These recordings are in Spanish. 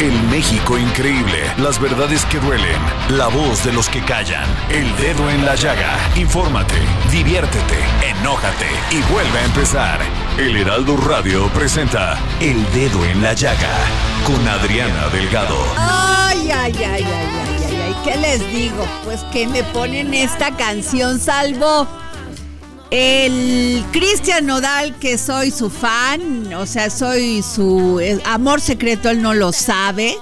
El México increíble, las verdades que duelen, la voz de los que callan, el dedo en la llaga. Infórmate, diviértete, enójate y vuelve a empezar. El Heraldo Radio presenta El Dedo en la Llaga con Adriana Delgado. Ay, ay, ay, ay, ay, ay, ay, ¿qué les digo? Pues que me ponen esta canción salvo el Cristian Nodal, que soy su fan, o sea, soy su eh, amor secreto, él no lo sabe.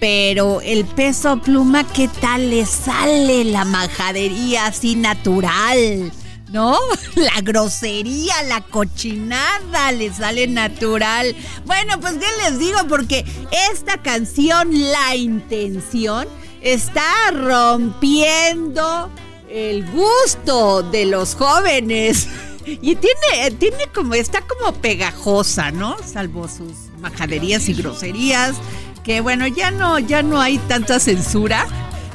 Pero el peso pluma, ¿qué tal le sale la majadería así natural? ¿No? La grosería, la cochinada le sale natural. Bueno, pues qué les digo, porque esta canción, La Intención, está rompiendo el gusto de los jóvenes. Y tiene, tiene como, está como pegajosa, ¿no? Salvo sus majaderías y groserías. Que bueno, ya no, ya no hay tanta censura.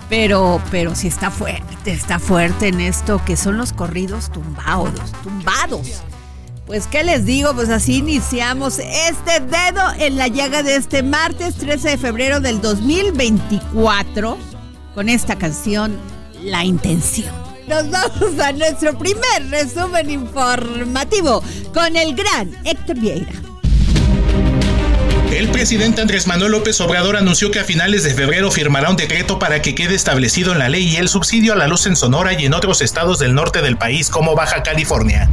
Pero, pero sí está fuerte, está fuerte en esto que son los corridos tumbados, tumbados. Pues, ¿qué les digo? Pues así iniciamos este dedo en la llaga de este martes 13 de febrero del 2024 con esta canción la intención. Nos vamos a nuestro primer resumen informativo con el gran Héctor Vieira. El presidente Andrés Manuel López Obrador anunció que a finales de febrero firmará un decreto para que quede establecido en la ley el subsidio a la luz en Sonora y en otros estados del norte del país como Baja California.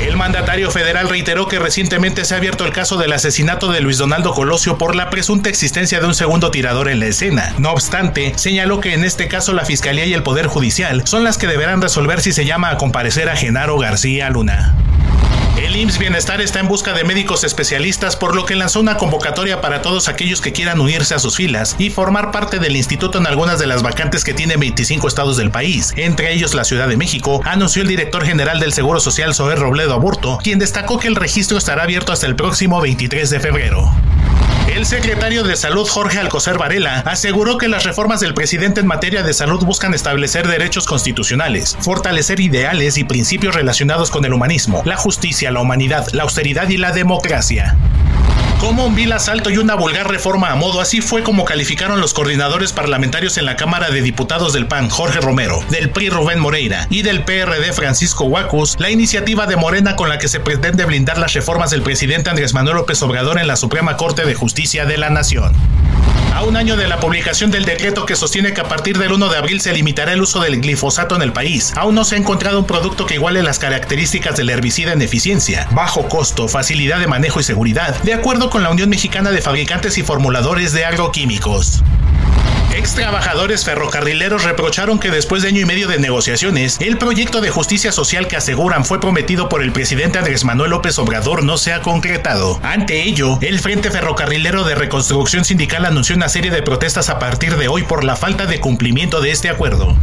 El mandatario federal reiteró que recientemente se ha abierto el caso del asesinato de Luis Donaldo Colosio por la presunta existencia de un segundo tirador en la escena. No obstante, señaló que en este caso la Fiscalía y el Poder Judicial son las que deberán resolver si se llama a comparecer a Genaro García Luna. El IMSS Bienestar está en busca de médicos especialistas, por lo que lanzó una convocatoria para todos aquellos que quieran unirse a sus filas y formar parte del instituto en algunas de las vacantes que tiene 25 estados del país, entre ellos la Ciudad de México, anunció el director general del Seguro Social Zoé Robledo Aburto, quien destacó que el registro estará abierto hasta el próximo 23 de febrero. El secretario de Salud Jorge Alcocer Varela aseguró que las reformas del presidente en materia de salud buscan establecer derechos constitucionales, fortalecer ideales y principios relacionados con el humanismo, la justicia, la humanidad, la austeridad y la democracia. Como un vil asalto y una vulgar reforma a modo, así fue como calificaron los coordinadores parlamentarios en la Cámara de Diputados del PAN, Jorge Romero, del PRI Rubén Moreira y del PRD Francisco Huacus, la iniciativa de Morena con la que se pretende blindar las reformas del presidente Andrés Manuel López Obrador en la Suprema Corte de Justicia de la Nación. A un año de la publicación del decreto que sostiene que a partir del 1 de abril se limitará el uso del glifosato en el país, aún no se ha encontrado un producto que iguale las características del herbicida en eficiencia, bajo costo, facilidad de manejo y seguridad, de acuerdo con la Unión Mexicana de Fabricantes y Formuladores de Agroquímicos. Ex trabajadores ferrocarrileros reprocharon que después de año y medio de negociaciones, el proyecto de justicia social que aseguran fue prometido por el presidente Andrés Manuel López Obrador no se ha concretado. Ante ello, el Frente Ferrocarrilero de Reconstrucción Sindical anunció una serie de protestas a partir de hoy por la falta de cumplimiento de este acuerdo.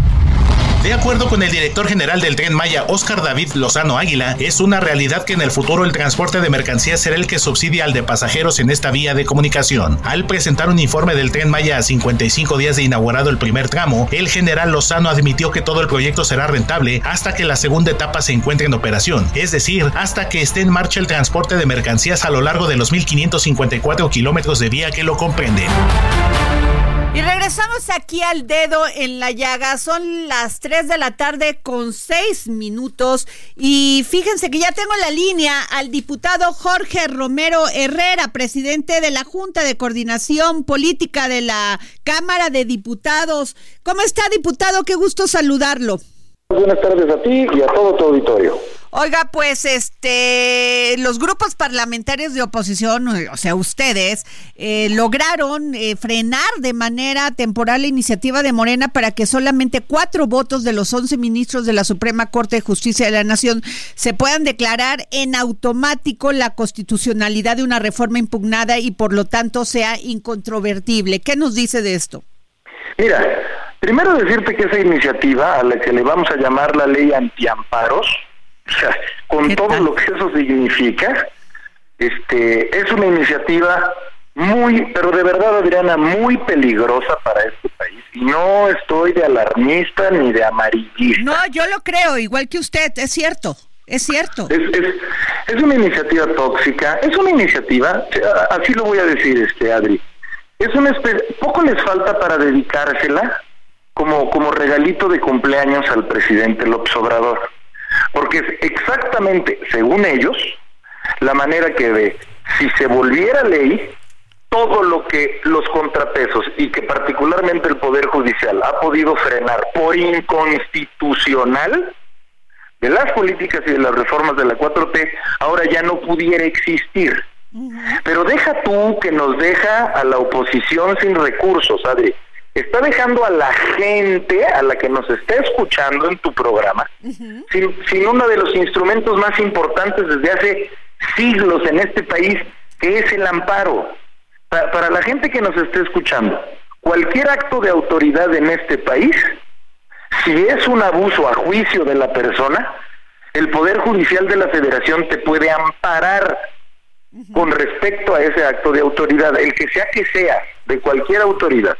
De acuerdo con el director general del Tren Maya, Oscar David Lozano Águila, es una realidad que en el futuro el transporte de mercancías será el que subsidia al de pasajeros en esta vía de comunicación. Al presentar un informe del Tren Maya a 55 días de inaugurado el primer tramo, el general Lozano admitió que todo el proyecto será rentable hasta que la segunda etapa se encuentre en operación, es decir, hasta que esté en marcha el transporte de mercancías a lo largo de los 1.554 kilómetros de vía que lo comprenden. Y regresamos aquí al dedo en la llaga. Son las 3 de la tarde con 6 minutos. Y fíjense que ya tengo la línea al diputado Jorge Romero Herrera, presidente de la Junta de Coordinación Política de la Cámara de Diputados. ¿Cómo está, diputado? Qué gusto saludarlo. Buenas tardes a ti y a todo tu auditorio. Oiga, pues este, los grupos parlamentarios de oposición, o sea, ustedes, eh, lograron eh, frenar de manera temporal la iniciativa de Morena para que solamente cuatro votos de los once ministros de la Suprema Corte de Justicia de la Nación se puedan declarar en automático la constitucionalidad de una reforma impugnada y por lo tanto sea incontrovertible. ¿Qué nos dice de esto? Mira, primero decirte que esa iniciativa, a la que le vamos a llamar la ley antiamparos, o sea, con todo lo que eso significa, este, es una iniciativa muy, pero de verdad, Adriana, muy peligrosa para este país. Y no estoy de alarmista ni de amarillista. No, yo lo creo, igual que usted, es cierto. Es cierto. Es, es, es una iniciativa tóxica, es una iniciativa, así lo voy a decir, este Adri, es una especie, poco les falta para dedicársela como, como regalito de cumpleaños al presidente López Obrador porque es exactamente, según ellos, la manera que ve, si se volviera ley, todo lo que los contrapesos y que particularmente el Poder Judicial ha podido frenar por inconstitucional de las políticas y de las reformas de la 4T, ahora ya no pudiera existir. Pero deja tú que nos deja a la oposición sin recursos, Adri está dejando a la gente, a la que nos está escuchando en tu programa, sin, uno de los instrumentos más importantes desde hace siglos en este país, que es el amparo. para la gente que nos esté escuchando, cualquier acto de autoridad en este país, si es un abuso a juicio de la persona, el Poder Judicial de la Federación te puede amparar con respecto a ese acto de autoridad, el que sea que sea, de cualquier autoridad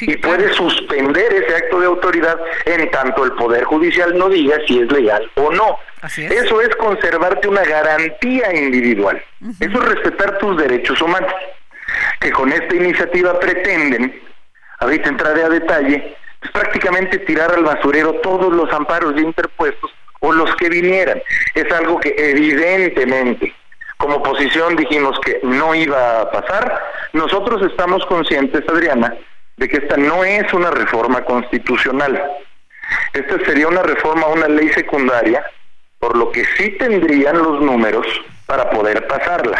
y puede suspender ese acto de autoridad en tanto el Poder Judicial no diga si es legal o no. Eso es conservarte una garantía individual. Eso es respetar tus derechos humanos. Que con esta iniciativa pretenden, ahorita entraré a detalle, pues prácticamente tirar al basurero todos los amparos interpuestos o los que vinieran. Es algo que evidentemente como oposición dijimos que no iba a pasar. Nosotros estamos conscientes, Adriana, de que esta no es una reforma constitucional. Esta sería una reforma a una ley secundaria, por lo que sí tendrían los números para poder pasarla.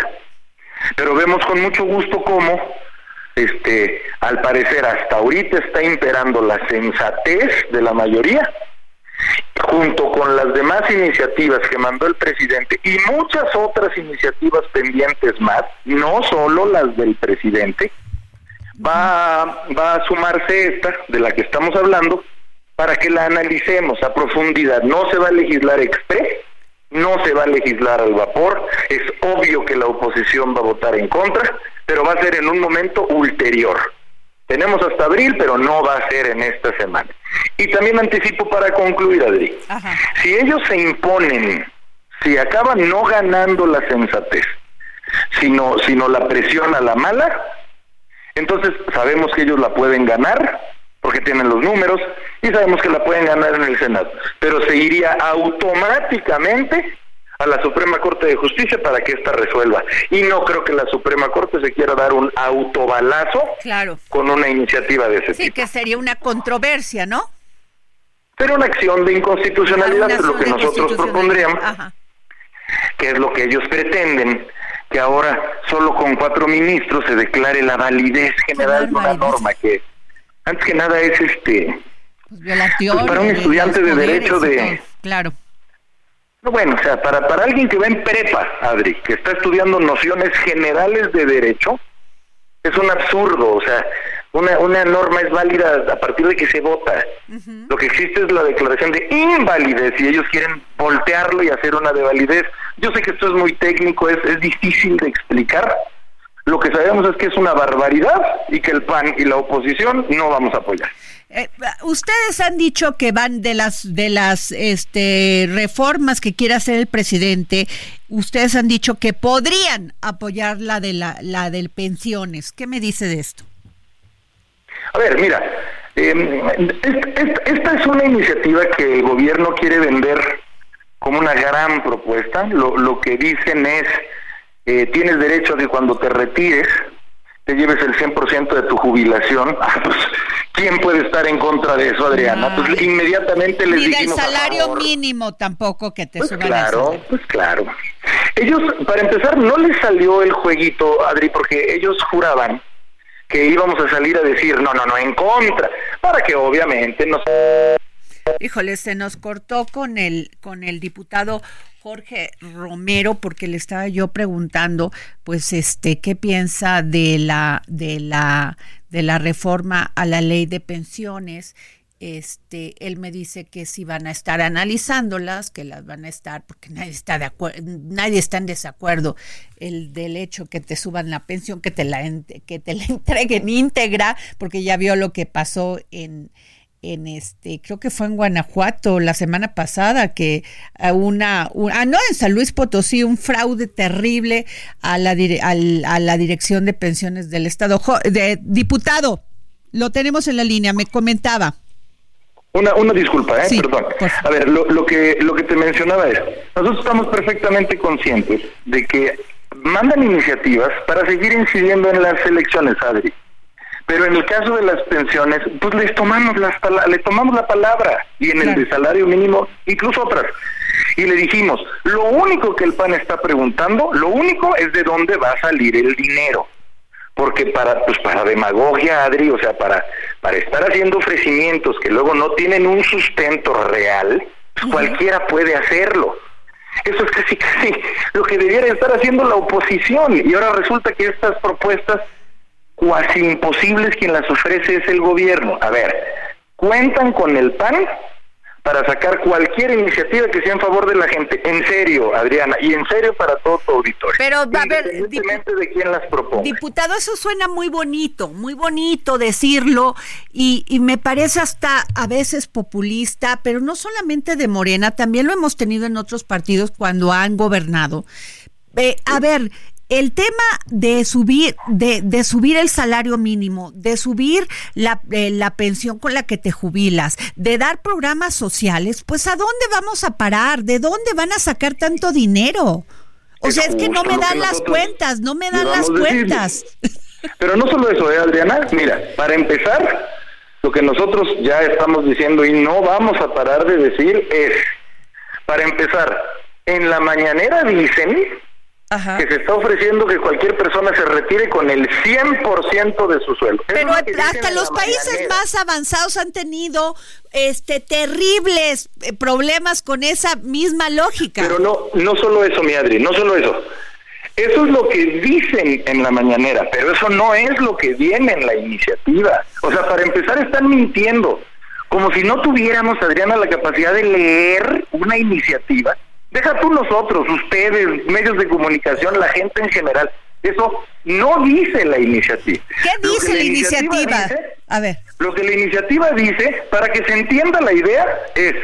Pero vemos con mucho gusto cómo, este, al parecer hasta ahorita está imperando la sensatez de la mayoría, junto con las demás iniciativas que mandó el presidente y muchas otras iniciativas pendientes más, no solo las del presidente, va, va a sumarse esta de la que estamos hablando para que la analicemos a profundidad. No se va a legislar express, no se va a legislar al vapor, es obvio que la oposición va a votar en contra, pero va a ser en un momento ulterior. Tenemos hasta abril, pero no va a ser en esta semana. Y también anticipo para concluir, Adri. Si ellos se imponen, si acaban no ganando la sensatez, sino, sino la presión a la mala, entonces sabemos que ellos la pueden ganar porque tienen los números y sabemos que la pueden ganar en el Senado, pero se iría automáticamente a la Suprema Corte de Justicia para que ésta resuelva. Y no creo que la Suprema Corte se quiera dar un autobalazo con una iniciativa de ese tipo. Sí, que sería una controversia, ¿no? Sería una acción de inconstitucionalidad, es lo que nosotros propondríamos, que es lo que ellos pretenden que ahora solo con cuatro ministros se declare la validez general de una norma que antes que nada es este pues pues para un estudiante de derecho de claro. Bueno o sea para para alguien que va en prepa Adri que está estudiando nociones generales de derecho es un absurdo o sea una, una norma es válida a partir de que se vota. Lo que existe es la declaración de invalidez y ellos quieren voltearlo y hacer una de validez. Yo sé que esto es muy técnico, es, es difícil de explicar. Lo que sabemos es que es una barbaridad y que el PAN y la oposición no vamos a apoyar. Eh, ustedes han dicho que van de las de las este, reformas que quiere hacer el presidente. Ustedes han dicho que podrían apoyar la de la, la del pensiones. ¿Qué me dice de esto? A ver, mira, em, esta es una iniciativa que el gobierno quiere vender como una gran propuesta. Lo, lo que dicen es, eh, tienes derecho a que cuando te retires, te lleves el 100% de tu jubilación. Ah, pues, ¿quién puede estar en contra de eso, Adriana? Pues inmediatamente les Ni del salario mínimo tampoco que te pues Claro, pues claro. Ellos, para empezar, no les salió el jueguito, Adri, porque ellos juraban que íbamos a salir a decir, no, no, no, en contra, para que obviamente nos... Híjole, se nos cortó con el, con el diputado Jorge Romero porque le estaba yo preguntando pues este qué piensa de la de la de la reforma a la ley de pensiones este él me dice que si van a estar analizándolas que las van a estar porque nadie está de acuerdo nadie está en desacuerdo el del hecho que te suban la pensión que te la que te la entreguen íntegra porque ya vio lo que pasó en en este, creo que fue en Guanajuato la semana pasada, que una, ah, no, en San Luis Potosí, un fraude terrible a la, a la Dirección de Pensiones del Estado. de, diputado, lo tenemos en la línea, me comentaba. Una, una disculpa, ¿eh? perdón. A ver, lo, lo, que, lo que te mencionaba es, nosotros estamos perfectamente conscientes de que mandan iniciativas para seguir incidiendo en las elecciones, Adri. Pero en el caso de las pensiones, pues les tomamos, las le tomamos la palabra y en el de salario mínimo, incluso otras. Y le dijimos, lo único que el PAN está preguntando, lo único es de dónde va a salir el dinero. Porque para pues para demagogia, Adri, o sea, para para estar haciendo ofrecimientos que luego no tienen un sustento real, pues cualquiera puede hacerlo. Eso es casi casi lo que debiera estar haciendo la oposición y ahora resulta que estas propuestas cuasi imposibles quien las ofrece es el gobierno. A ver, cuentan con el PAN para sacar cualquier iniciativa que sea en favor de la gente. En serio, Adriana, y en serio para todo tu auditorio. Pero, a ver, de quién las proponga. Diputado, eso suena muy bonito, muy bonito decirlo, y, y me parece hasta a veces populista, pero no solamente de Morena, también lo hemos tenido en otros partidos cuando han gobernado. Eh, a ver, el tema de subir, de, de, subir el salario mínimo, de subir la, eh, la, pensión con la que te jubilas, de dar programas sociales, pues ¿a dónde vamos a parar? ¿De dónde van a sacar tanto dinero? O sea, es que no me dan las cuentas, no me dan las cuentas. Pero no solo eso, ¿eh, Adriana? Mira, para empezar, lo que nosotros ya estamos diciendo y no vamos a parar de decir es, para empezar, en la mañanera dicen que se está ofreciendo que cualquier persona se retire con el 100% de su sueldo. Pero hasta los países más avanzados han tenido este terribles eh, problemas con esa misma lógica. Pero no no solo eso, mi Adri, no solo eso. Eso es lo que dicen en la mañanera, pero eso no es lo que viene en la iniciativa. O sea, para empezar están mintiendo, como si no tuviéramos, Adriana, la capacidad de leer una iniciativa Deja tú nosotros, ustedes, medios de comunicación, la gente en general. Eso no dice la iniciativa. ¿Qué dice la, iniciativa? a ver. Lo que la iniciativa dice, para que se entienda la idea, es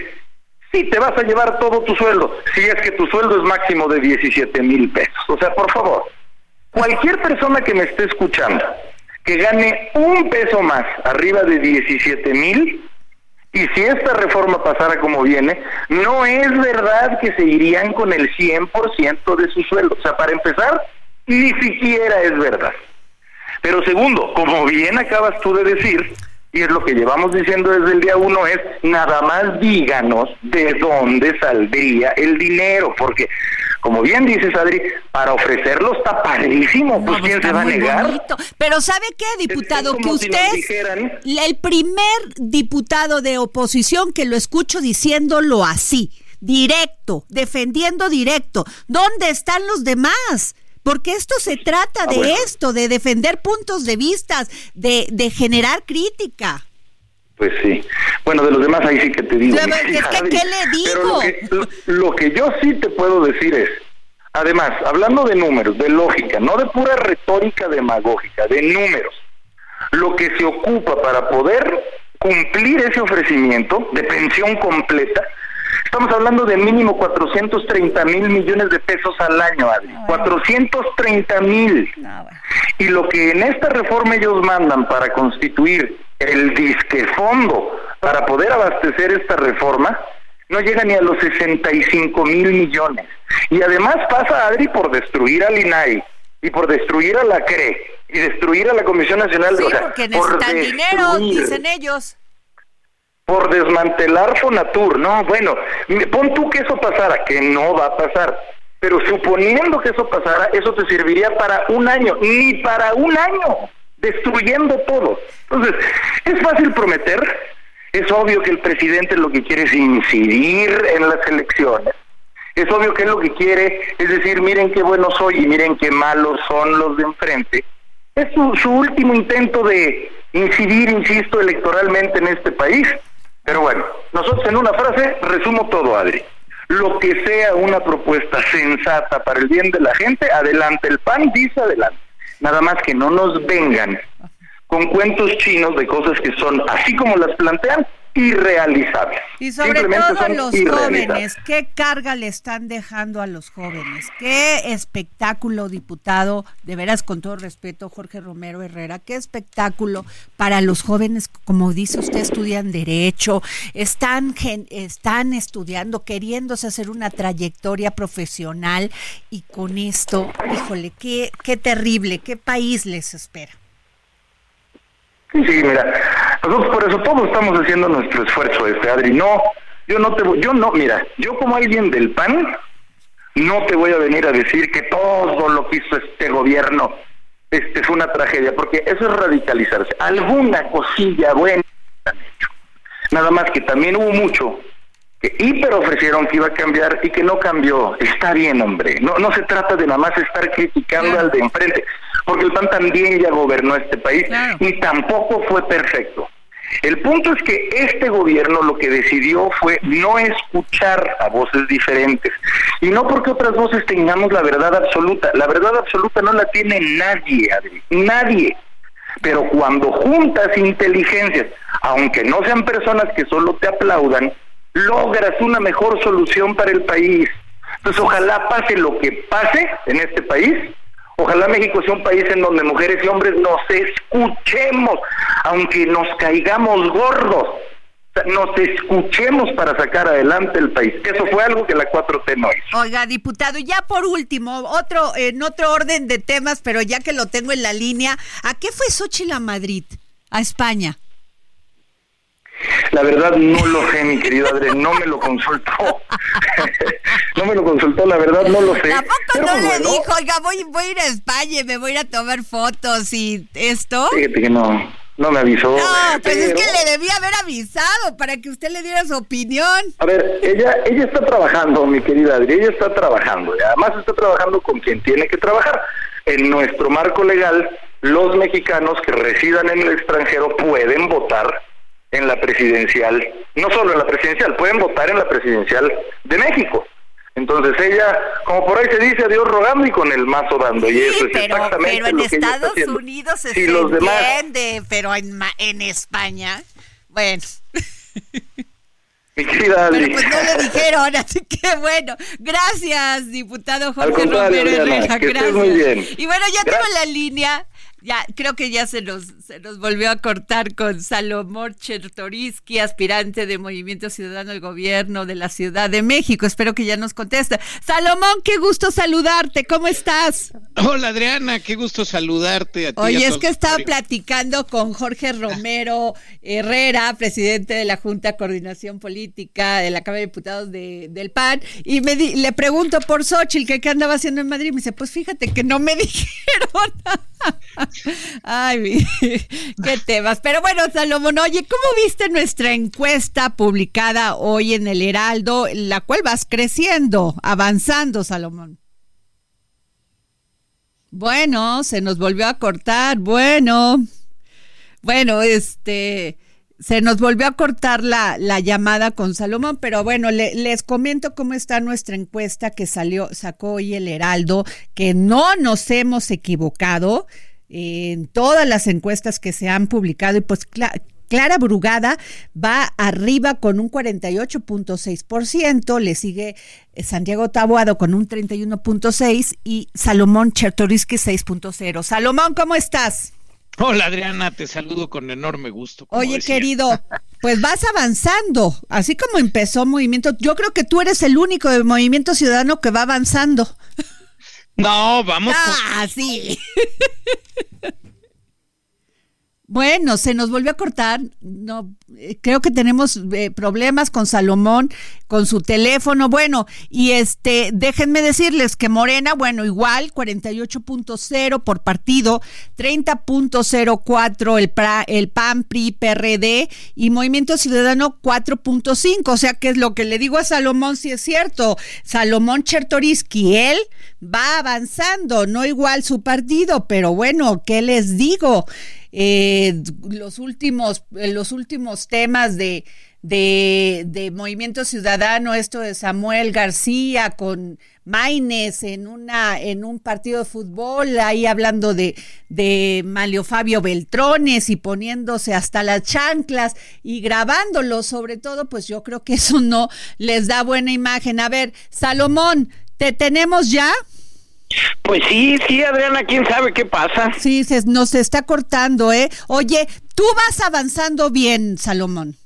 si te vas a llevar todo tu sueldo, si es que tu sueldo es máximo de 17 mil pesos. O sea, por favor, cualquier persona que me esté escuchando que gane un peso más arriba de 17 mil, y si esta reforma pasara como viene, no es verdad que se irían con el 100% de su sueldo. O sea, para empezar, ni siquiera es verdad. Pero segundo, como bien acabas tú de decir, y es lo que llevamos diciendo desde el día uno, es nada más díganos de dónde saldría el dinero, porque como bien dices, Adri, para ofrecerlo está padrísimo, pues quién se va a negar. Pero ¿sabe qué, diputado? que usted es el primer diputado de oposición que lo escucho diciéndolo así, directo, defendiendo directo. ¿Dónde están los demás? Porque esto se trata ah, de esto, de defender puntos de vista, de, de generar crítica. Pues sí. Bueno, de los demás ahí sí que te digo. ¿qué le digo? lo que, yo sí te puedo decir es, además, hablando de números, de lógica, no de pura retórica demagógica, de números, lo que se ocupa para poder cumplir ese ofrecimiento de pensión completa, estamos hablando de mínimo 430 mil millones de pesos al año, Adri. 430 mil. Y lo que en esta reforma ellos mandan para constituir el disque fondo para poder abastecer esta reforma no llega ni a los 65 mil millones. Y además pasa, Adri, por destruir al INAI y por destruir a la CRE y destruir a la Comisión Nacional de... Sí, porque necesitan dinero, dicen ellos. Por desmantelar Fonatur, no, bueno, pon tú que eso pasara, que no va a pasar, pero suponiendo que eso pasara, eso te serviría para un año, ni para un año, destruyendo todo. Entonces, es fácil prometer, es obvio que el presidente lo que quiere es incidir en las elecciones. Es obvio que él lo que quiere es decir, miren qué bueno soy y miren qué malos son los de enfrente. Es su, último intento de incidir, insisto, electoralmente en este país. Pero bueno, nosotros en una frase resumo todo, Adri lo que sea una propuesta sensata para el bien de la gente, adelante, el PAN dice adelante. Nada más que no nos vengan con cuentos chinos de cosas que son, así como las plantean, irrealizables. Y sobre todo los jóvenes, ¿qué carga le están dejando a los jóvenes? ¿Qué espectáculo, diputado, de veras con todo respeto, Jorge Romero Herrera, qué espectáculo para los jóvenes, como dice usted, estudian derecho, están, están estudiando, queriéndose hacer una trayectoria profesional y con esto, híjole, qué, qué terrible, qué país les espera. Sí, mira, nosotros por eso todos estamos haciendo nuestro esfuerzo, este Adri. No, yo no te voy, yo no, mira, yo como alguien del PAN, no te voy a venir a decir que todo lo que hizo este gobierno este fue una tragedia, porque eso es radicalizarse. Alguna cosilla buena han hecho. Nada más que también hubo mucho hiper ofrecieron que iba a cambiar y que no cambió. Está bien, hombre. No, no se trata de nada más estar criticando al de enfrente porque el PAN también ya gobernó este país y tampoco fue perfecto. El punto es que este gobierno lo que decidió fue no escuchar a voces diferentes. Y no porque otras voces tengamos la verdad absoluta. La verdad absoluta no la tiene nadie, Adri. Nadie. Pero cuando juntas inteligencias, aunque no sean personas que solo te aplaudan, logras una mejor solución para el país. Entonces ojalá pase lo que pase en este país, Ojalá México sea un país en donde mujeres y hombres nos escuchemos, aunque nos caigamos gordos, nos escuchemos para sacar adelante el país. Eso fue algo que la 4T no hizo. Oiga, diputado, ya por último, otro en otro orden de temas, pero ya que lo tengo en la línea, ¿a qué fue Xochitl a Madrid? A España. La verdad no lo sé, mi querido Adrián, no me lo consultó. no me lo consultó, la verdad no lo sé. Tampoco no le dijo, oiga, voy, voy a ir a España y me voy a ir a tomar fotos y esto. Fíjate que no, no me avisó. No, pues es que le debía haber avisado para que usted le diera su opinión. A ver, ella, ella está trabajando, mi querida Adri, ella está trabajando. Y además está trabajando con quien tiene que trabajar. En nuestro marco legal, los mexicanos que residan en el extranjero pueden votar en la presidencial, no solo en la presidencial, pueden votar en la presidencial de México. Entonces ella, como por ahí se dice, a Dios rogando y con el mazo dando. y eso es pero, exactamente pero en Estados Unidos se, entiende, pero en, en España, bueno. Pero pues no le dijeron, así que bueno, gracias, diputado Jorge Romero Herrera, gracias. Muy bien. Y bueno, ya tengo la línea ya, creo que ya se nos, se nos volvió a cortar con Salomón Chertoriski, aspirante de Movimiento Ciudadano del Gobierno de la Ciudad de México. Espero que ya nos conteste. Salomón, qué gusto saludarte. ¿Cómo estás? Hola Adriana, qué gusto saludarte. A ti Oye, es que estaba platicando con Jorge Romero Herrera, presidente de la Junta de Coordinación Política de la Cámara de Diputados de, del PAN, y me le pregunto por Xochitl, ¿qué, ¿qué andaba haciendo en Madrid? Me dice, pues fíjate que no me dijeron. Ay, qué temas. Pero bueno, Salomón, oye, ¿cómo viste nuestra encuesta publicada hoy en el Heraldo, la cual vas creciendo, avanzando, Salomón? Bueno, se nos volvió a cortar. Bueno, bueno, este, se nos volvió a cortar la, la llamada con Salomón, pero bueno, les comento cómo está nuestra encuesta que salió, sacó hoy el Heraldo, que no nos hemos equivocado en todas las encuestas que se han publicado y pues Clara Brugada va arriba con un 48.6%, le sigue eh, Santiago Taboado con un 31.6% y Salomón Chertoriski 6.0%. Salomón, ¿cómo estás? Hola Adriana, te saludo con enorme gusto. Oye, querido, pues vas avanzando, así como empezó Movimiento. Yo creo que tú eres el único de Movimiento Ciudadano que va avanzando. No, vamos. Ah, sí. Bueno, se nos volvió a cortar. No, eh, creo que tenemos eh, problemas con Salomón, con su teléfono. Bueno, y este, déjenme decirles que Morena, bueno, igual 48.0 por partido, 30.04 el, el PAN, PRI, PRD y Movimiento Ciudadano 4.5. O sea que es lo que le digo a Salomón, si es cierto. Salomón Chertoriski, él va avanzando, no igual su partido, pero bueno, ¿qué les digo? eh, los últimos, los últimos temas de, de, Movimiento Ciudadano, esto de Samuel García con Maines en una, en un partido de fútbol, ahí hablando de, de Malio Fabio Beltrones y poniéndose hasta las chanclas y grabándolo, sobre todo, pues yo creo que eso no les da buena imagen. A ver, Salomón, ¿te tenemos ya? Pues sí, sí, Adriana, quién sabe qué pasa. Sí, se nos está cortando, ¿eh? Oye, tú vas avanzando bien, Salomón.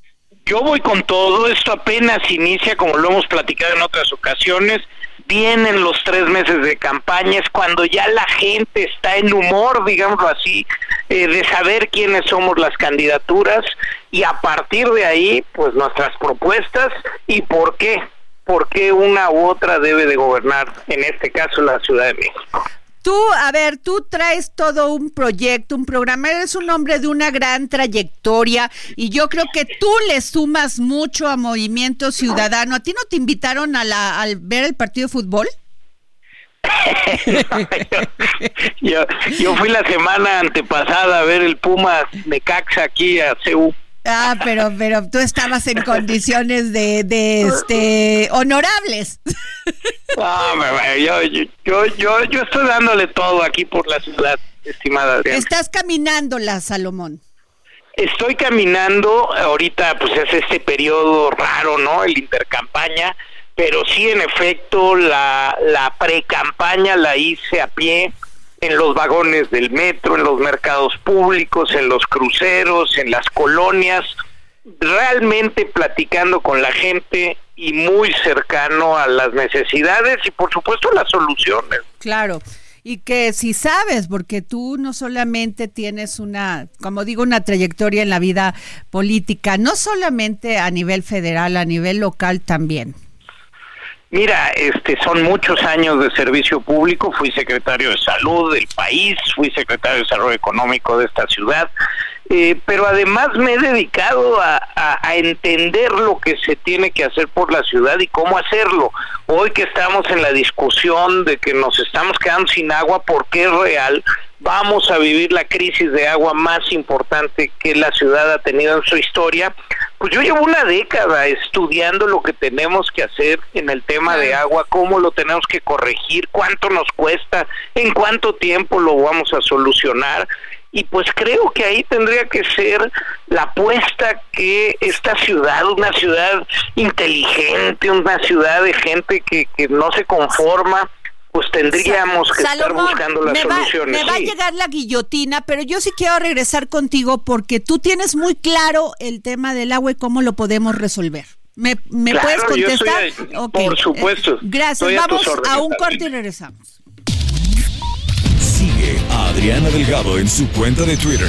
Yo voy con todo, esto apenas inicia, como lo hemos platicado en otras ocasiones. Vienen los tres meses de campaña, es cuando ya la gente está en humor, digámoslo así, eh, de saber quiénes somos las candidaturas y a partir de ahí, pues nuestras propuestas y por qué por qué una u otra debe de gobernar, en este caso la Ciudad de México. Tú, a ver, tú traes todo un proyecto, un programa, eres un hombre de una gran trayectoria y yo creo que tú le sumas mucho a Movimiento Ciudadano. ¿A ti no te invitaron a la, al ver el partido de fútbol? yo, yo, fui la semana antepasada a ver el Puma de Caxa aquí a CEU. Ah, pero, pero tú estabas en condiciones de, de este honorables. yo, yo, yo, yo estoy dándole todo aquí por la ciudad, estimada Adriana. Estás caminándola, Salomón. Estoy caminando, ahorita pues es este periodo raro, ¿no? El intercampaña, pero sí en efecto la, la pre-campaña la hice a pie, en los vagones del metro, en los mercados públicos, en los cruceros, en las colonias, realmente platicando con la gente y muy cercano a las necesidades y por supuesto las soluciones. Claro. Y que si sabes, porque tú no solamente tienes una, como digo, una trayectoria en la vida política, no solamente a nivel federal, a nivel local también. Mira, este son muchos años de servicio público, fui secretario de salud del país, fui secretario de desarrollo económico de esta ciudad, eh, pero además me he dedicado a, entender lo que se tiene que hacer por la ciudad y cómo hacerlo. Hoy que estamos en la discusión de que nos estamos quedando sin agua porque es real, vamos a vivir la crisis de agua más importante que la ciudad ha tenido en su historia. Pues yo llevo una década estudiando lo que tenemos que hacer en el tema de agua, cómo lo tenemos que corregir, cuánto nos cuesta, en cuánto tiempo lo vamos a solucionar y pues creo que ahí tendría que ser la apuesta que esta ciudad, una ciudad inteligente, una ciudad de gente que, que no se conforma, pues tendríamos que estar buscando las soluciones. me va a llegar la guillotina, pero yo sí quiero regresar contigo porque tú tienes muy claro el tema del agua y cómo lo podemos resolver. ¿Me, puedes contestar? Por supuesto. gracias. Vamos a un corte y regresamos. Sigue a Adriana Delgado en su cuenta de Twitter.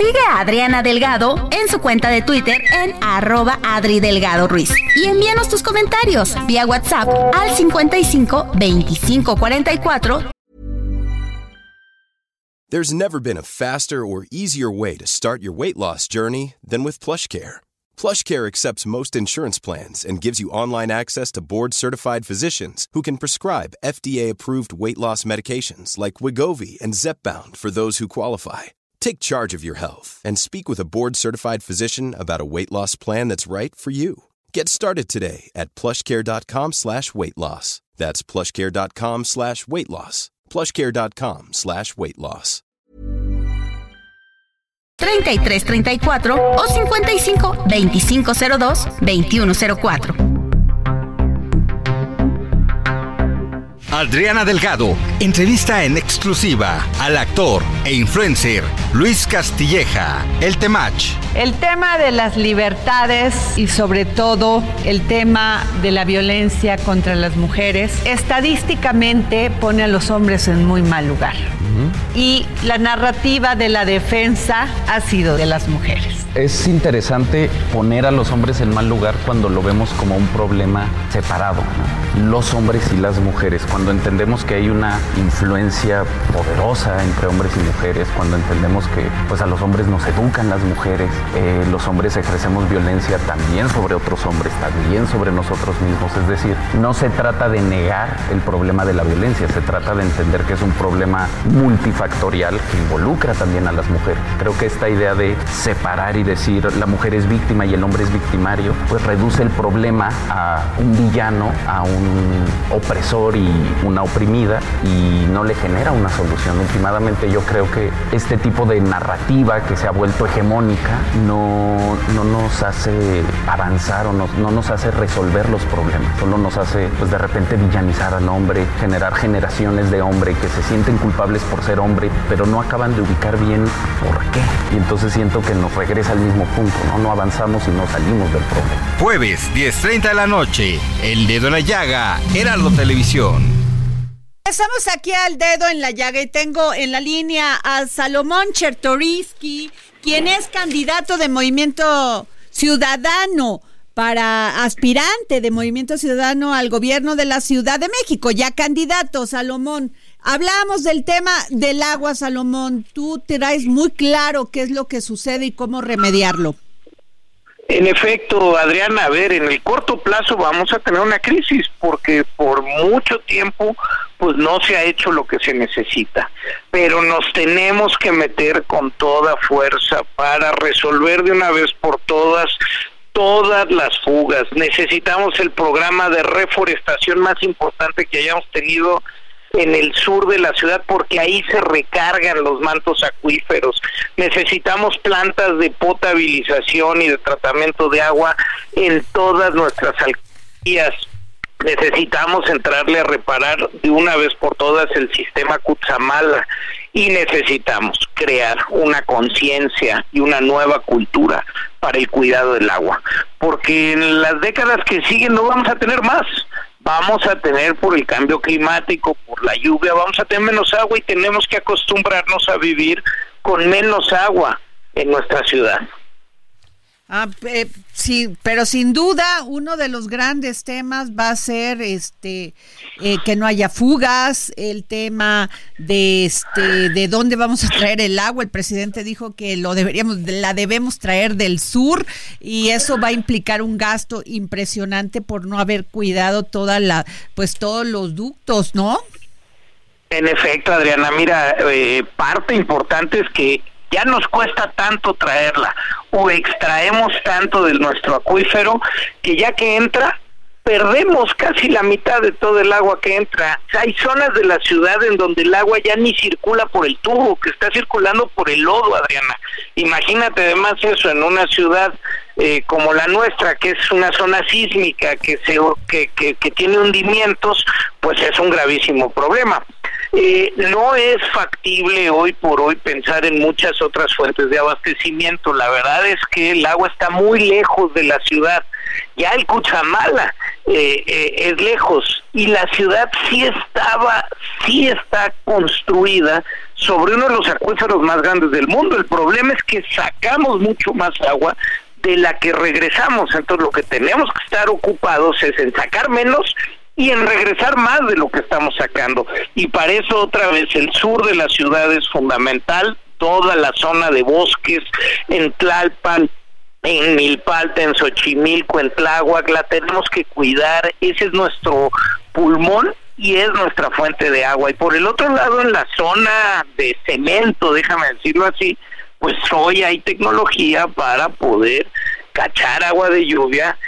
Sigue a Adriana Delgado en su cuenta de Twitter en arroba Adri Delgado Ruiz. Y envíanos tus comentarios vía WhatsApp al 55 25 44. There's never been a faster or easier way to start your weight loss journey than with PlushCare. PlushCare accepts most insurance plans and gives you online access to board-certified physicians who can prescribe FDA-approved weight loss medications like Wigovi and Zepbound for those who qualify. Take charge of your health and speak with a board-certified physician about a weight loss plan that's right for you. Get started today at plushcare.com slash weight loss. That's plushcare.com slash weight loss. plushcare.com slash weight loss. 3334 o 55 2502 2104. Adriana Delgado entrevista en exclusiva al actor e influencer Luis Castilleja, el Temach. El tema de las libertades y sobre todo el tema de la violencia contra las mujeres estadísticamente pone a los hombres en muy mal lugar. Y la narrativa de la defensa ha sido de las mujeres. Es interesante poner a los hombres en mal lugar cuando lo vemos como un problema separado. Los hombres y las mujeres, cuando entendemos que hay una influencia poderosa entre hombres y mujeres, cuando entendemos que pues, a los hombres nos educan las mujeres, eh, los hombres ejercemos violencia también sobre otros hombres, también sobre nosotros mismos. Es decir, no se trata de negar el problema de la violencia, se trata de entender que es un problema multifactorial que involucra también a las mujeres. Creo que esta idea de separar y decir la mujer es víctima y el hombre es victimario, pues reduce el problema a un villano, a un opresor y una oprimida y no le genera una solución. Últimamente yo creo que este tipo de narrativa que se ha vuelto hegemónica no, no nos hace avanzar o no, no nos hace resolver los problemas, solo nos hace pues de repente villanizar al hombre, generar generaciones de hombre que se sienten culpables por ser hombre, pero no acaban de ubicar bien por qué. Y entonces siento que nos regresa al mismo punto, ¿no? No avanzamos y no salimos del problema. Jueves, 10.30 de la noche, El Dedo en la Llaga, Heraldo Televisión. Estamos aquí al dedo en la llaga y tengo en la línea a Salomón Chertoriski, quien es candidato de Movimiento Ciudadano para aspirante de Movimiento Ciudadano al gobierno de la Ciudad de México, ya candidato, Salomón. Hablamos del tema del agua, Salomón. Tú traes muy claro qué es lo que sucede y cómo remediarlo. En efecto, Adriana, a ver, en el corto plazo vamos a tener una crisis porque por mucho tiempo pues no se ha hecho lo que se necesita, pero nos tenemos que meter con toda fuerza para resolver de una vez por todas todas las fugas. Necesitamos el programa de reforestación más importante que hayamos tenido en el sur de la ciudad porque ahí se recargan los mantos acuíferos. Necesitamos plantas de potabilización y de tratamiento de agua en todas nuestras alcaldías. Necesitamos entrarle a reparar de una vez por todas el sistema Cutzamala y necesitamos crear una conciencia y una nueva cultura para el cuidado del agua, porque en las décadas que siguen no vamos a tener más vamos a tener por el cambio climático, la lluvia, vamos a tener menos agua y tenemos que acostumbrarnos a vivir con menos agua en nuestra ciudad. Ah, sí, pero sin duda uno de los grandes temas va a ser este eh, que no haya fugas, el tema de este de dónde vamos a traer el agua. El presidente dijo que lo deberíamos la debemos traer del sur y eso va a implicar un gasto impresionante por no haber cuidado toda la pues todos los ductos, ¿no? En efecto, Adriana, mira, eh, parte importante es que ya nos cuesta tanto traerla o extraemos tanto de nuestro acuífero que ya que entra perdemos casi la mitad de todo el agua que entra. Hay zonas de la ciudad en donde el agua ya ni circula por el tubo, que está circulando por el lodo, Adriana. Imagínate además eso en una ciudad eh, como la nuestra, que es una zona sísmica, que, se, que, que, que tiene hundimientos, pues es un gravísimo problema. Eh, no es factible hoy por hoy pensar en muchas otras fuentes de abastecimiento. La verdad es que el agua está muy lejos de la ciudad Ya el Cuchamala eh, eh, es lejos y la ciudad sí estaba, sí está construida sobre uno de los acuíferos más grandes del mundo. El problema es que sacamos mucho más agua de la que regresamos. Entonces lo que tenemos que estar ocupados es en sacar menos y en regresar más de lo que estamos sacando. Y para eso otra vez el sur de la ciudad es fundamental, toda la zona de bosques, en Tlalpan, en Milpalta, en Xochimilco, en Tláhuac, la tenemos que cuidar, ese es nuestro pulmón y es nuestra fuente de agua. Y por el otro lado, en la zona de cemento, déjame decirlo así, pues hoy hay tecnología para poder cachar agua de lluvia,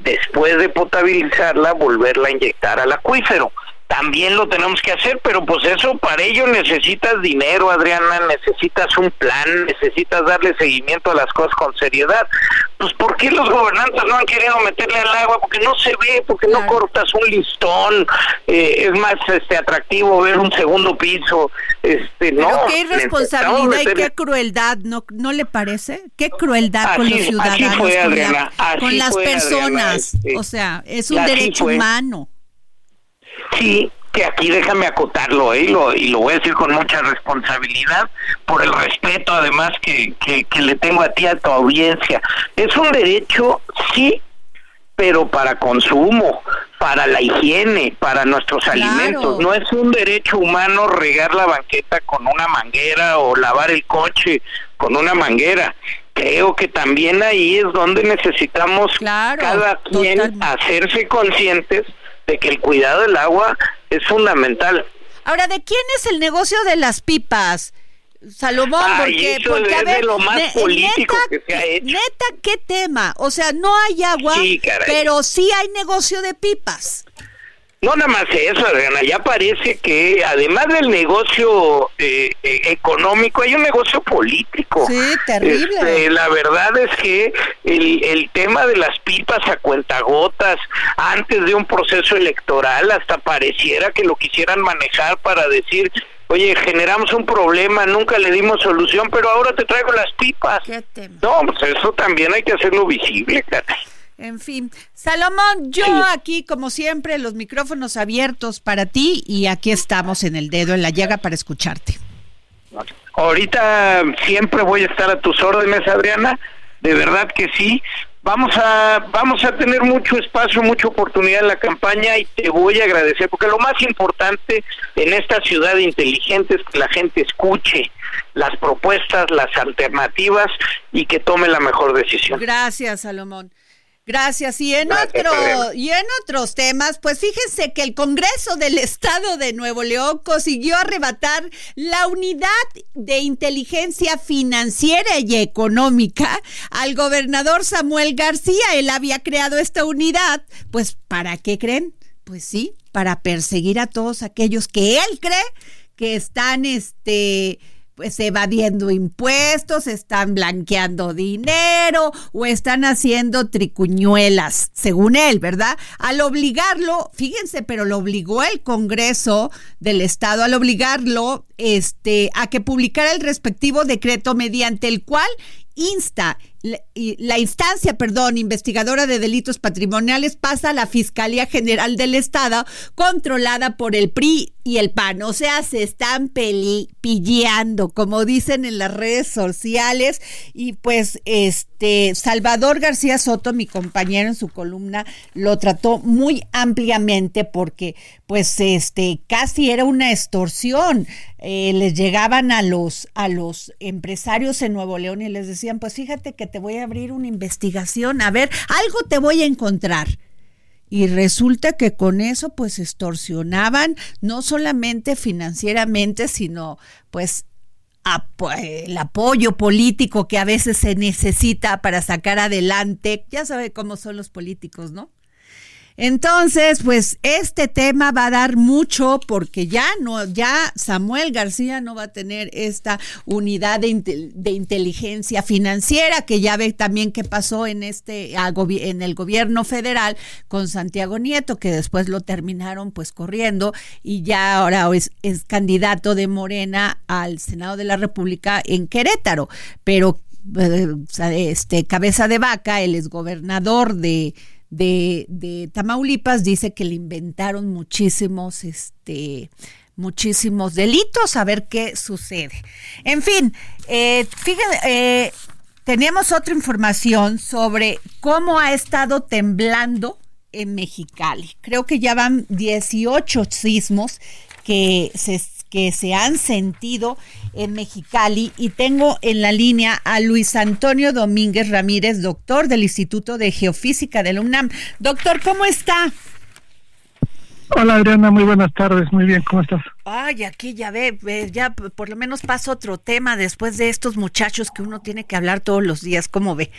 después de potabilizarla, volverla a inyectar al acuífero también lo tenemos que hacer, pero pues eso para ello necesitas dinero, Adriana, necesitas un plan, necesitas darle seguimiento a las cosas con seriedad. Pues ¿por qué los gobernantes no han querido meterle al agua? Porque no se ve, porque no cortas un listón, eh, es más este atractivo ver un segundo piso, este no. qué irresponsabilidad y qué crueldad, ¿no no le parece? Qué crueldad con los ciudadanos, con, las personas, este, o sea, es un derecho humano. Sí, que aquí déjame acotarlo ¿eh? y, lo, y lo voy a decir con mucha responsabilidad por el respeto además que, que, le tengo a ti a tu audiencia. Es un derecho, sí, pero para consumo, para la higiene, para nuestros alimentos. No es un derecho humano regar la banqueta con una manguera o lavar el coche con una manguera. Creo que también ahí es donde necesitamos cada quien hacerse conscientes de que el cuidado del agua es fundamental. Ahora, ¿de quién es el negocio de las pipas? Salomón, porque, porque a ver, lo más político neta, que se ha hecho. Neta, ¿qué tema? O sea, no hay agua, pero sí hay negocio de pipas. No nada más eso, Adriana, ya parece que además del negocio eh, eh, económico hay un negocio político. Sí, terrible. Este, la verdad es que el, el tema de las pipas a cuentagotas antes de un proceso electoral hasta pareciera que lo quisieran manejar para decir oye, generamos un problema, nunca le dimos solución, pero ahora te traigo las pipas. ¿Qué tema? No, pues eso también hay que hacerlo visible, caray. En fin, Salomón, yo aquí, como siempre, los micrófonos abiertos para ti y aquí estamos en el dedo, en la llaga para escucharte. Ahorita siempre voy a estar a tus órdenes, Adriana, de verdad que sí. Vamos a, vamos a tener mucho espacio, mucha oportunidad en la campaña y te voy a agradecer, porque lo más importante en esta ciudad inteligente es que la gente escuche las propuestas, las alternativas y que tome la mejor decisión. Gracias, Salomón. Gracias. Y en otro, y en otros temas, pues fíjense que el Congreso del Estado de Nuevo León consiguió arrebatar la unidad de inteligencia financiera y económica al gobernador Samuel García. Él había creado esta unidad, pues ¿para qué creen? Pues sí, para perseguir a todos aquellos que él cree que están este pues evadiendo impuestos, están blanqueando dinero o están haciendo tricuñuelas, según él, ¿verdad? Al obligarlo, fíjense, pero lo obligó el Congreso del Estado al obligarlo este a que publicara el respectivo decreto mediante el cual insta la, instancia, perdón, investigadora de delitos patrimoniales pasa a la Fiscalía General del Estado, controlada por el PRI y el PAN. O sea, se están pilleando, como dicen en las redes sociales. Y pues, este, Salvador García Soto, mi compañero en su columna, lo trató muy ampliamente porque, pues, este, casi era una extorsión. Eh, les llegaban a los, a los empresarios en Nuevo León y les decían, pues fíjate que te voy a abrir una investigación, a ver, algo te voy a encontrar. Y resulta que con eso pues extorsionaban no solamente financieramente, sino pues el apoyo político que a veces se necesita para sacar adelante. Ya sabe cómo son los políticos, ¿no? Entonces, pues este tema va a dar mucho porque ya no, ya Samuel García no va a tener esta unidad de, inteligencia financiera que ya ve también qué pasó en este en el gobierno federal con Santiago Nieto que después lo terminaron pues corriendo y ya ahora es, es candidato de Morena al Senado de la República en Querétaro, pero eh, este cabeza de vaca, el exgobernador de de, de Tamaulipas dice que le inventaron muchísimos, este, muchísimos delitos, a ver qué sucede. En fin, eh, fíjense, eh, tenemos otra información sobre cómo ha estado temblando en Mexicali. Creo que ya van 18 sismos que se, que se han sentido en Mexicali y tengo en la línea a Luis Antonio Domínguez Ramírez, doctor del Instituto de Geofísica de la UNAM. Doctor, ¿cómo está? Hola Adriana, muy buenas tardes, muy bien, ¿cómo estás? Ay, aquí ya ve, ya por lo menos pasa otro tema después de estos muchachos que uno tiene que hablar todos los días, ¿cómo ve?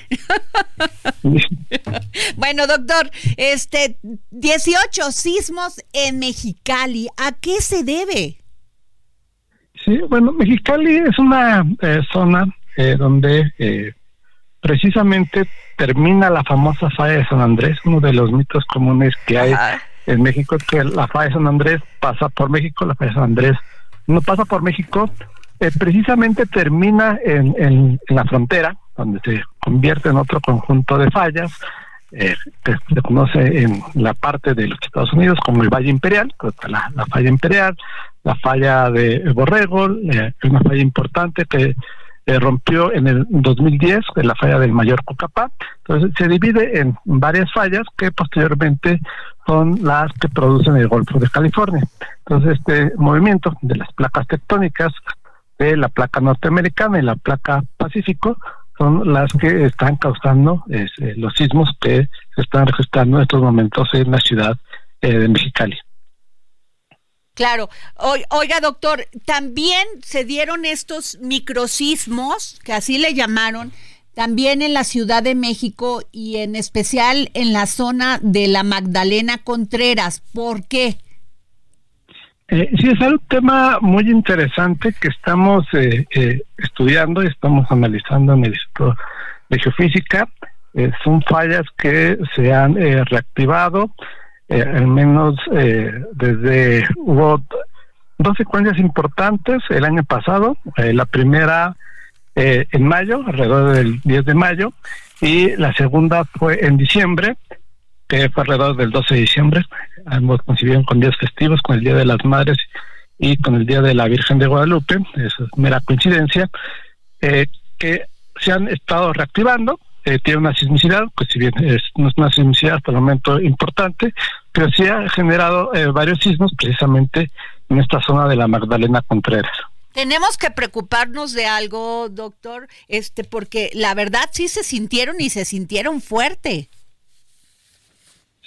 bueno, doctor, este 18 sismos en Mexicali, ¿a qué se debe? Sí, bueno, Mexicali es una eh, zona eh, donde eh, precisamente termina la famosa falla de San Andrés, uno de los mitos comunes que hay en México que la falla de San Andrés pasa por México, la falla de San Andrés no pasa por México, eh, precisamente termina en, en, la frontera, donde se convierte en otro conjunto de fallas, eh, que se conoce en la parte de los Estados Unidos como el Valle Imperial, la, la falla Imperial, la falla de Borrego, eh, una falla importante que eh, rompió en el 2010 en la falla del Mayor Cocapá. Entonces se divide en varias fallas que posteriormente son las que producen el Golfo de California. Entonces este movimiento de las placas tectónicas de la placa norteamericana y la placa Pacífico son las que están causando eh, los sismos que se están registrando en estos momentos en la ciudad eh, de Mexicali. Claro. oiga, doctor, también se dieron estos microsismos, que así le llamaron, también en la Ciudad de México y en especial en la zona de la Magdalena Contreras. ¿Por qué? Eh, sí, es un tema muy interesante que estamos eh, eh, estudiando y estamos analizando en el Instituto de Geofísica. Eh, son fallas que se han reactivado eh, al menos eh, desde hubo dos secuencias importantes el año pasado, eh, la primera en mayo, alrededor del 10 de mayo, y la segunda fue en diciembre, que fue alrededor del 12 de diciembre, ambos coincidieron con días festivos, con el Día de las Madres y con el Día de la Virgen de Guadalupe, eso es mera coincidencia, que se han estado reactivando, eh, tiene una sismicidad, pues si bien es, no es una sismicidad hasta el momento importante, pero sí ha generado eh, varios sismos precisamente en esta zona de la Magdalena Contreras. Tenemos que preocuparnos de algo, doctor, este, porque la verdad sí se sintieron y se sintieron fuerte.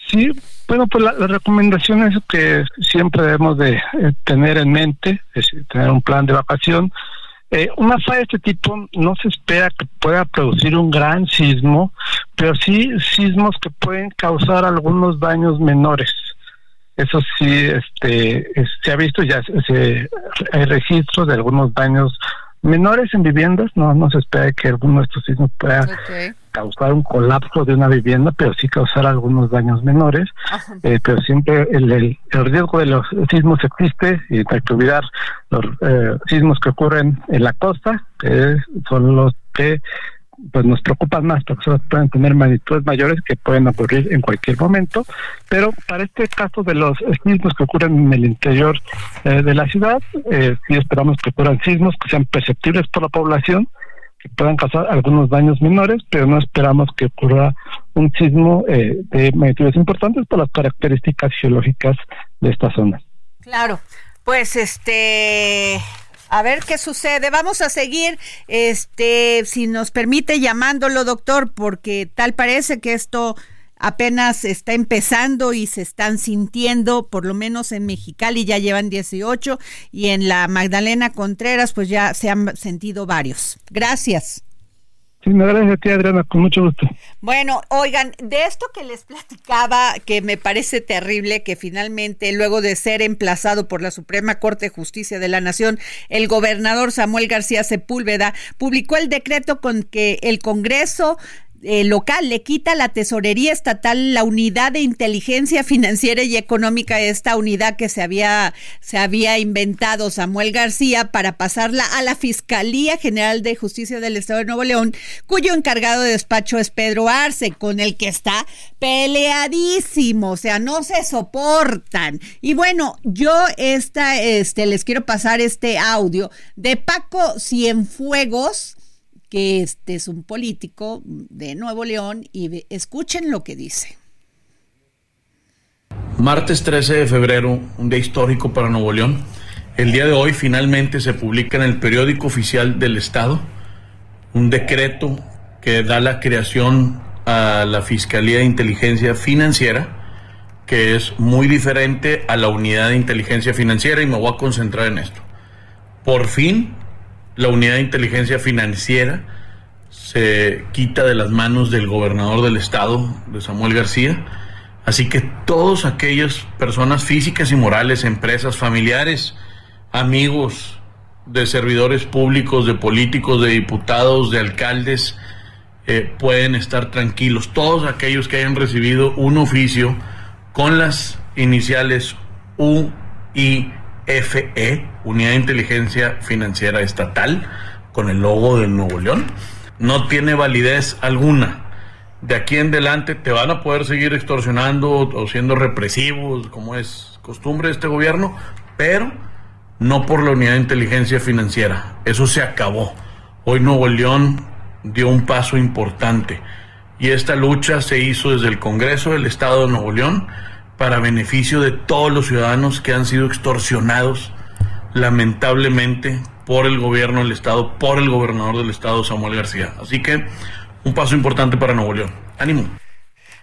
Sí, bueno, pues la, la recomendación es que siempre debemos de eh, tener en mente, es tener un plan de vacación, eh, una falla de este tipo no se espera que pueda producir un gran sismo, pero sí sismos que pueden causar algunos daños menores. Eso sí, este, se ha visto ya, se, hay registros de algunos daños menores en viviendas, no, no se espera que alguno de estos sismos pueda causar un colapso de una vivienda, pero sí causar algunos daños menores. Eh, pero siempre el, el, riesgo de los sismos existe y hay que olvidar los eh, sismos que ocurren en la costa, que son los que pues nos preocupan más porque pueden tener magnitudes mayores que pueden ocurrir en cualquier momento, pero para este caso de los sismos que ocurren en el interior eh, de la ciudad, eh, sí esperamos que ocurran sismos que sean perceptibles por la población, que puedan causar algunos daños menores, pero no esperamos que ocurra un sismo eh, de magnitudes importantes por las características geológicas de esta zona. Claro, pues este a ver qué sucede. Vamos a seguir, este, si nos permite llamándolo, doctor, porque tal parece que esto apenas está empezando y se están sintiendo, por lo menos en Mexicali ya llevan 18 y en la Magdalena Contreras pues ya se han sentido varios. Gracias. Sí, me gracias a ti, Adriana, con mucho gusto. Bueno, oigan, de esto que les platicaba, que me parece terrible, que finalmente, luego de ser emplazado por la Suprema Corte de Justicia de la Nación, el gobernador Samuel García Sepúlveda publicó el decreto con que el Congreso eh, local, le quita la tesorería estatal la unidad de inteligencia financiera y económica, esta unidad que se había, se había inventado Samuel García para pasarla a la Fiscalía General de Justicia del Estado de Nuevo León, cuyo encargado de despacho es Pedro Arce, con el que está peleadísimo, o sea, no se soportan. Y bueno, yo esta, este, les quiero pasar este audio de Paco Cienfuegos, que este es un político de Nuevo León y escuchen lo que dice. Martes 13 de febrero, un día histórico para Nuevo León. El día de hoy finalmente se publica en el periódico oficial del Estado un decreto que da la creación a la Fiscalía de Inteligencia Financiera, que es muy diferente a la Unidad de Inteligencia Financiera y me voy a concentrar en esto. Por fin la unidad de inteligencia financiera se quita de las manos del gobernador del estado, de Samuel García. Así que todas aquellas personas físicas y morales, empresas, familiares, amigos de servidores públicos, de políticos, de diputados, de alcaldes, eh, pueden estar tranquilos. Todos aquellos que hayan recibido un oficio con las iniciales U, I, FE, Unidad de Inteligencia Financiera Estatal, con el logo de Nuevo León, no tiene validez alguna. De aquí en adelante te van a poder seguir extorsionando o siendo represivos, como es costumbre de este gobierno, pero no por la Unidad de Inteligencia Financiera. Eso se acabó. Hoy Nuevo León dio un paso importante y esta lucha se hizo desde el Congreso del Estado de Nuevo León para beneficio de todos los ciudadanos que han sido extorsionados lamentablemente por el gobierno del estado, por el gobernador del estado Samuel García. Así que un paso importante para Nuevo León. Ánimo.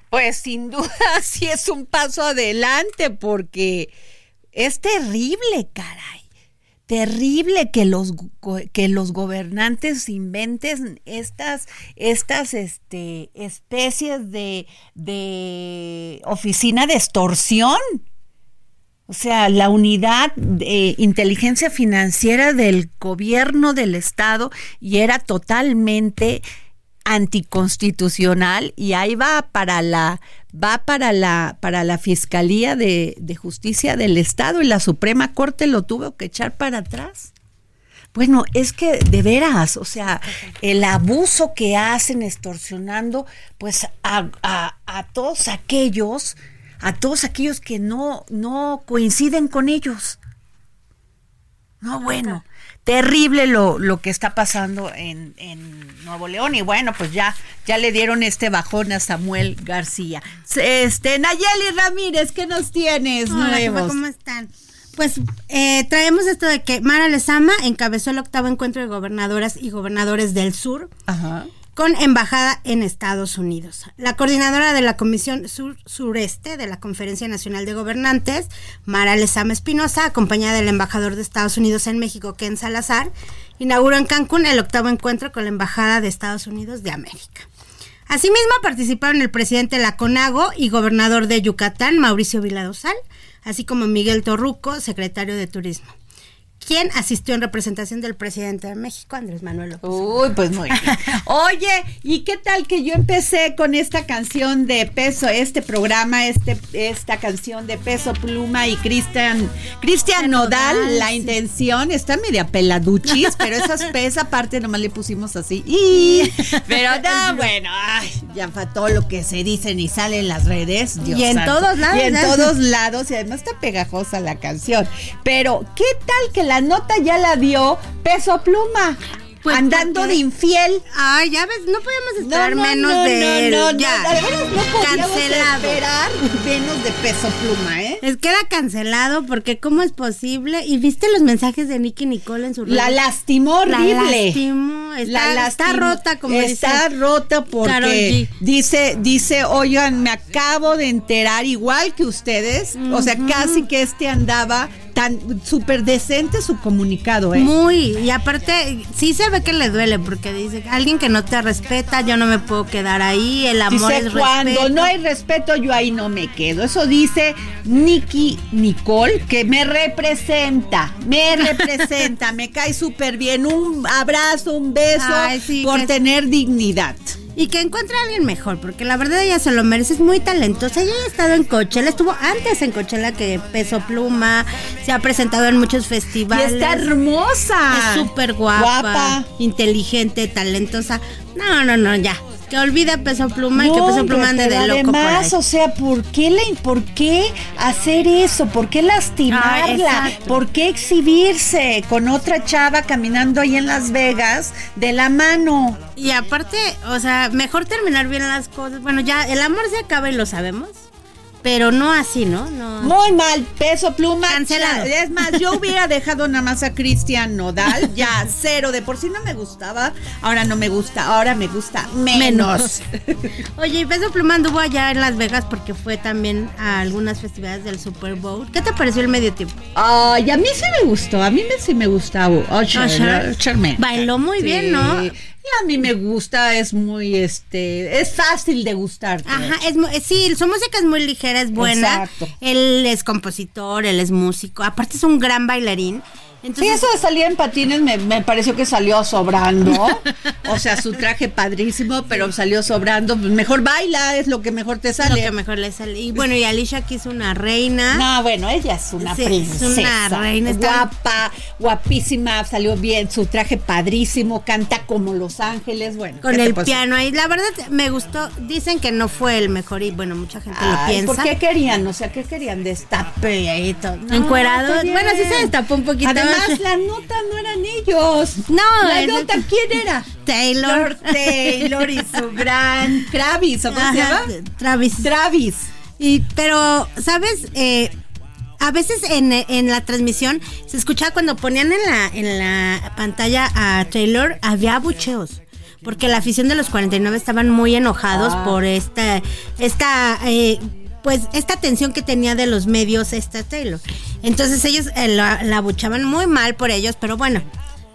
Pues sin duda sí es un paso adelante porque es terrible, caray terrible que los, que los gobernantes inventen estas, estas este, especies de, de oficina de extorsión. O sea, la unidad de inteligencia financiera del gobierno del Estado y era totalmente anticonstitucional y ahí va para la va para la para la Fiscalía de, de, Justicia del Estado y la Suprema Corte lo tuvo que echar para atrás. Bueno, es que de veras, o sea, el abuso que hacen extorsionando pues a, a, a todos aquellos, a todos aquellos que no, no coinciden con ellos. No, bueno, terrible lo, lo que está pasando en, en, Nuevo León y bueno, pues ya, ya le dieron este bajón a Samuel García. Este, Nayeli Ramírez, ¿qué nos tienes Hola, ¿Cómo están? Pues eh, traemos esto de que Mara Lezama encabezó el octavo encuentro de gobernadoras y gobernadores del sur. Ajá con embajada en Estados Unidos. La coordinadora de la Comisión Sur Sureste de la Conferencia Nacional de Gobernantes, Mara Lezama Espinosa, acompañada del embajador de Estados Unidos en México, Ken Salazar, inauguró en Cancún el octavo encuentro con la Embajada de Estados Unidos de América. Asimismo participaron el presidente de la CONAGO y gobernador de Yucatán, Mauricio Viladosal, así como Miguel Torruco, secretario de Turismo. ¿Quién asistió en representación del presidente de México, Andrés Manuel López. Uy, pues muy bien. Oye, ¿y qué tal que yo empecé con esta canción de peso, este programa, este, esta canción de peso pluma y Cristian, Cristian Nodal, la intención está media peladuchis, pero esa, esa parte nomás le pusimos así. Y, pero no, bueno, ya fue todo lo que se dicen y sale en las redes. y en todos lados. Y en todos lados, y además está pegajosa la canción. Pero, ¿qué tal que la la nota ya la dio Peso Pluma. Pues andando de infiel. Ay, ya ves, no podemos esperar menos de no, no, ya. no cancelado. esperar menos de peso pluma, ¿eh? Es que era cancelado porque cómo es posible y viste los mensajes de Nicky Nicole en su La lastimó horrible. La lastimó, está, está rota como está rota porque dice dice, "Oigan, me acabo de enterar igual que ustedes, o sea, casi que este andaba tan súper decente su comunicado, ¿eh? Muy, y aparte, sí se ve que le duele, porque dice, alguien que no te respeta, yo no me puedo quedar ahí, el amor dice, es cuando no hay respeto, yo ahí no me quedo. Eso dice Nicky Nicole, que me representa, me representa, me cae súper bien. Un abrazo, un beso por tener dignidad. Y que encuentre a alguien mejor, porque la verdad ella se lo merece, es muy talentosa. Ella ha estado en Coachella, estuvo antes en Coachella que Peso Pluma, se ha presentado en muchos festivales. Y está hermosa. Es súper guapa, Guapa. inteligente, talentosa. No, no, no, ya. Que olvida Peso Pluma y que Peso Pluma ande de loco por Además, ahí. o sea, ¿por qué, le, ¿por qué hacer eso? ¿Por qué Ah, lastimarla? exacto. ¿Por qué exhibirse con otra chava caminando ahí en Las Vegas de la mano? Y aparte, o sea, mejor terminar bien las cosas. Bueno, ya el amor se acaba y lo sabemos. Pero no así, ¿no? no. Muy mal, peso pluma. Cancelado. Es más, yo hubiera dejado nada más a Cristian Nodal, ya cero. De por sí no me gustaba, ahora no me gusta, ahora me gusta menos. Oye, y Peso Pluma anduvo allá en Las Vegas porque fue también a algunas festividades del Super Bowl. ¿Qué te pareció el medio tiempo? Ay, a mí sí me gustó, a mí sí me gustaba. Usher, Bailó muy Sí. bien, ¿no? Y a mí me gusta, es muy, este, es fácil de gustarte. Ajá, es, sí, su música es muy ligera, es buena. Exacto. Él es compositor, él es músico. Aparte es un gran bailarín. Sí, Entonces, eso de salir en patines me, me pareció que salió sobrando. o sea, su traje padrísimo, pero salió sobrando. Mejor baila, es lo que mejor te es lo sale. que mejor le sale. Y bueno, y Alicia aquí es una reina. No, bueno, ella es una Sí, es princesa. una reina, Guapa, guapísima, salió bien, su traje padrísimo, canta como Los Ángeles, bueno. Con ¿qué te el piano ahí. La verdad me gustó. Dicen que no fue el mejor y bueno, mucha gente lo Ay, piensa. ¿Por qué querían? O sea, ¿qué querían? Destape y todo. No, Encuerado. Bueno, sí se destapó un poquito. Además, la nota no eran ellos. No, la nota, ¿quién era? Taylor. Taylor y su gran Travis, ¿o cómo se llama? Travis. Travis. Y, pero, ¿sabes? Eh, a veces en, en la transmisión se escuchaba cuando ponían en la, en la pantalla a Taylor, había abucheos. Porque la afición de los 49 estaban muy enojados Ah. por esta, esta, eh, pues, esta tensión que tenía de los medios esta Taylor. Entonces ellos eh, la, la abuchaban muy mal por ellos, pero bueno,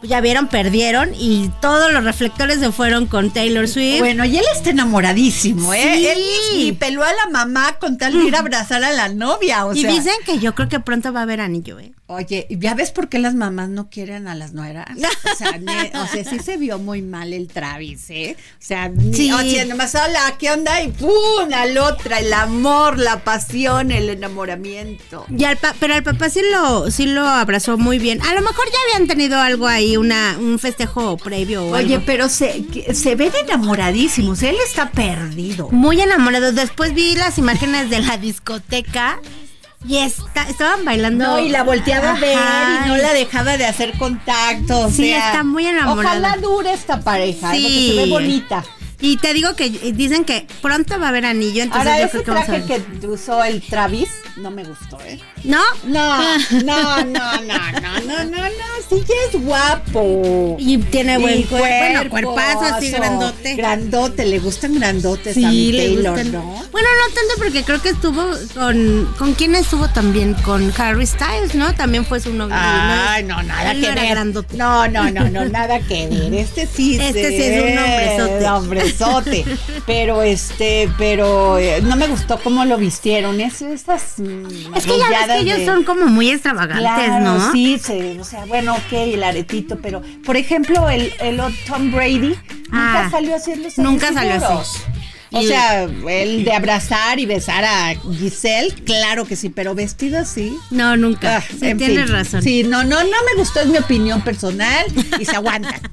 pues ya vieron, perdieron y todos los reflectores se fueron con Taylor Swift. Bueno, y él está enamoradísimo, ¿eh? Sí. Él ni peló a la mamá con tal de ir a abrazar a la novia, o y sea. dicen que yo creo que pronto va a haber anillo, ¿eh? Oye, ¿ya ves por qué las mamás no quieren a las nueras? O sea, ne- o sea, sí se vio muy mal el Travis, ¿eh? O sea, Sí. o sea, nomás hola, ¿qué onda? Y ¡pum! al otra, el amor, la pasión, el enamoramiento. Y al pa- pero al papá sí lo, sí lo abrazó muy bien. A lo mejor ya habían tenido algo ahí, una, un festejo previo o Oye, algo. pero se, se ven enamoradísimos, él está perdido. Muy enamorado. Después vi las imágenes de la discoteca y estaban bailando. No, y la volteaba a ver y no la dejaba de hacer contacto. o Sí, sea, está muy enamorada. Ojalá dure esta pareja, ¿eh? porque Sí. se ve bonita. Y te digo que eh, dicen que pronto va a haber anillo, entonces Ahora, yo ese creo que vamos a traje ver. que usó el Travis no me gustó, ¿eh? ¿No? No, no, no, no, no, no, no, no, sí ya es guapo. Y tiene buen Y cuerpo, bueno, cuerpazo así grandote. Grandote, le gustan grandotes Sí, a mi Taylor, gustan. ¿no? Bueno, no tanto porque creo que estuvo con. ¿Con quién estuvo también? Con Harry Styles, ¿no? También fue su novio. Ay, no, nada Él que no era ver. grandote. No, no, no, no, nada que ver. Este sí, Este sí es un hombrezote. Pero este, pero eh, no me gustó cómo lo vistieron. Es, esas mm, Es que ya ves que ellos de- son como muy extravagantes, Claro, ¿no? sí, se- o sea, bueno, ok, el aretito, pero por ejemplo, el, el Tom Brady nunca Ah, salió haciendo esos nunca salió así. O Y- sea, el de abrazar y besar a Giselle, claro que sí, pero vestido así. No, nunca. Ah, sí, tienes fin. razón. Sí, no, no, no me gustó, es mi opinión personal y se aguanta.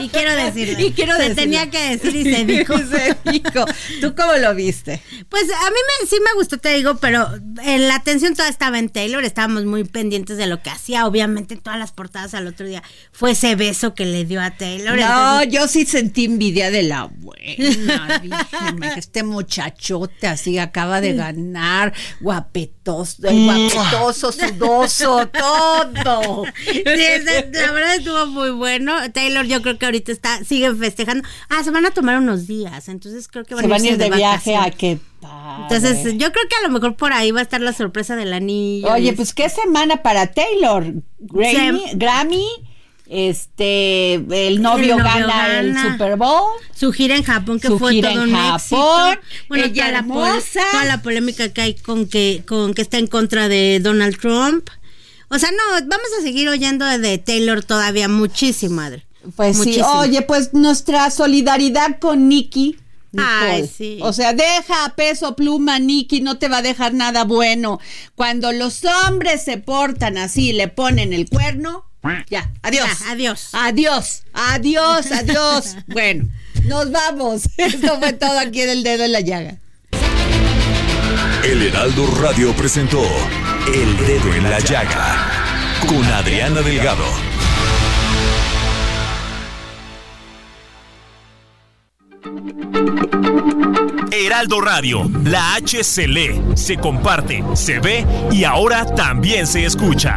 Y quiero decirlo. Y quiero Se decirlo. tenía que decir y se dijo. se dijo. ¿Tú cómo lo viste? Pues a mí me, sí me gustó, te digo, pero en la atención toda estaba en Taylor, estábamos muy pendientes de lo que hacía. Obviamente, todas las portadas al otro día fue ese beso que le dio a Taylor. No, entonces- yo sí sentí envidia de la buena. Dije, "Me- este muchachote así acaba de ganar, guapetoso, guapetoso, sudoso, todo. Sí, la verdad estuvo muy bueno. Taylor, yo creo que ahorita está, siguen festejando. Ah, se van a tomar unos días, entonces creo que van Se van a ir de viaje a padre. Entonces, yo creo que a lo mejor por ahí va a estar la sorpresa del anillo. Oye, pues qué semana para Taylor. Grammy. Grammy, este, el novio, El novio gana, el. Super Bowl. Su gira en Japón, que Su fue gira todo en un Japón, éxito. Bueno, toda la, toda la polémica que hay con que, con que está en contra de Donald Trump. O sea, no, vamos a seguir oyendo de Taylor todavía muchísimo, madre. Pues sí, Muchísimo. oye, pues nuestra solidaridad con Nikki. Ay, sí. O sea, deja a peso pluma, Nikki, no te va a dejar nada bueno. Cuando los hombres se portan así, le ponen el cuerno, ya, adiós. Ya, adiós. Adiós, adiós, adiós. bueno, nos vamos. Esto fue todo aquí en el dedo en la llaga. El Heraldo Radio presentó El Dedo en la Llaga con Adriana Delgado. Heraldo Radio, la H se lee, se comparte, se ve y ahora también se escucha.